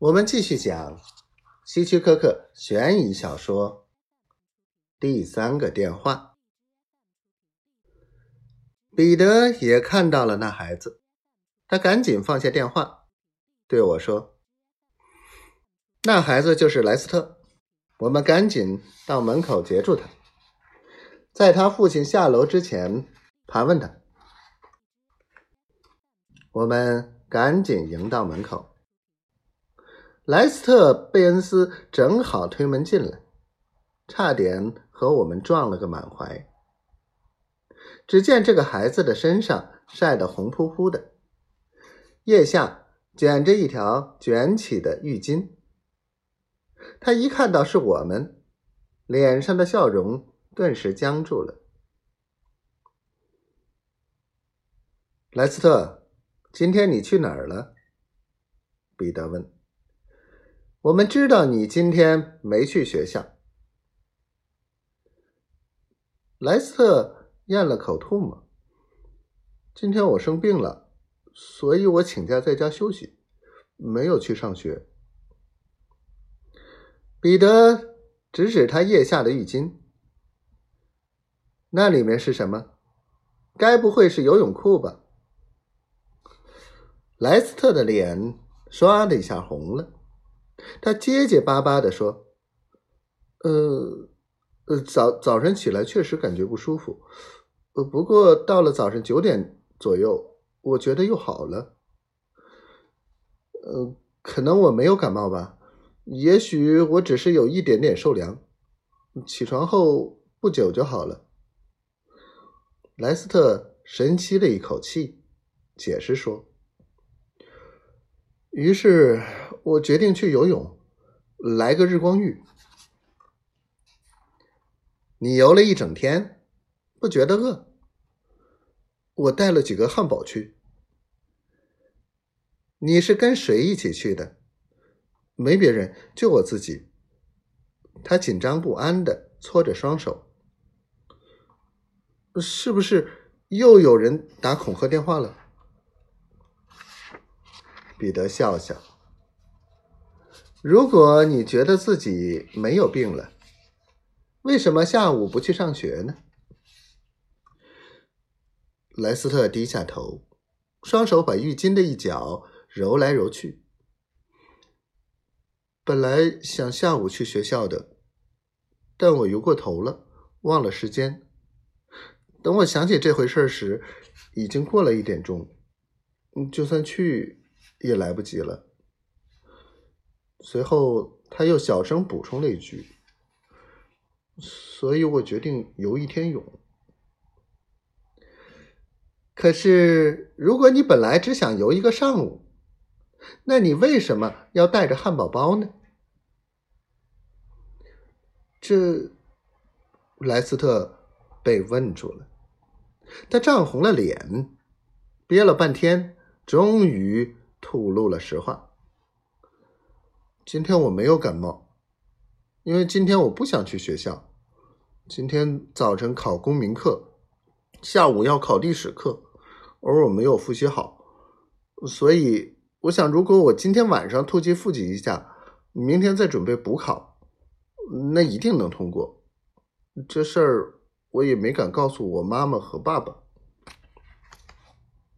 我们继续讲希区柯克悬疑小说《第三个电话》。彼得也看到了那孩子，他赶紧放下电话，对我说：“那孩子就是莱斯特，我们赶紧到门口截住他，在他父亲下楼之前盘问他。”我们赶紧迎到门口。莱斯特·贝恩斯正好推门进来，差点和我们撞了个满怀。只见这个孩子的身上晒得红扑扑的，腋下卷着一条卷起的浴巾。他一看到是我们，脸上的笑容顿时僵住了。莱斯特，今天你去哪儿了？彼得问。我们知道你今天没去学校。莱斯特咽了口唾沫。今天我生病了，所以我请假在家休息，没有去上学。彼得指指他腋下的浴巾，那里面是什么？该不会是游泳裤吧？莱斯特的脸唰的一下红了。他结结巴巴的说：“呃，呃，早早晨起来确实感觉不舒服，呃，不过到了早上九点左右，我觉得又好了。呃，可能我没有感冒吧，也许我只是有一点点受凉，起床后不久就好了。”莱斯特深吸了一口气，解释说：“于是。”我决定去游泳，来个日光浴。你游了一整天，不觉得饿？我带了几个汉堡去。你是跟谁一起去的？没别人，就我自己。他紧张不安的搓着双手。是不是又有人打恐吓电话了？彼得笑笑。如果你觉得自己没有病了，为什么下午不去上学呢？莱斯特低下头，双手把浴巾的一角揉来揉去。本来想下午去学校的，但我游过头了，忘了时间。等我想起这回事时，已经过了一点钟，就算去也来不及了。随后，他又小声补充了一句：“所以我决定游一天泳。可是，如果你本来只想游一个上午，那你为什么要带着汉堡包呢？”这，莱斯特被问住了，他涨红了脸，憋了半天，终于吐露了实话。今天我没有感冒，因为今天我不想去学校。今天早晨考公民课，下午要考历史课，而我没有复习好，所以我想，如果我今天晚上突击复习一下，明天再准备补考，那一定能通过。这事儿我也没敢告诉我妈妈和爸爸。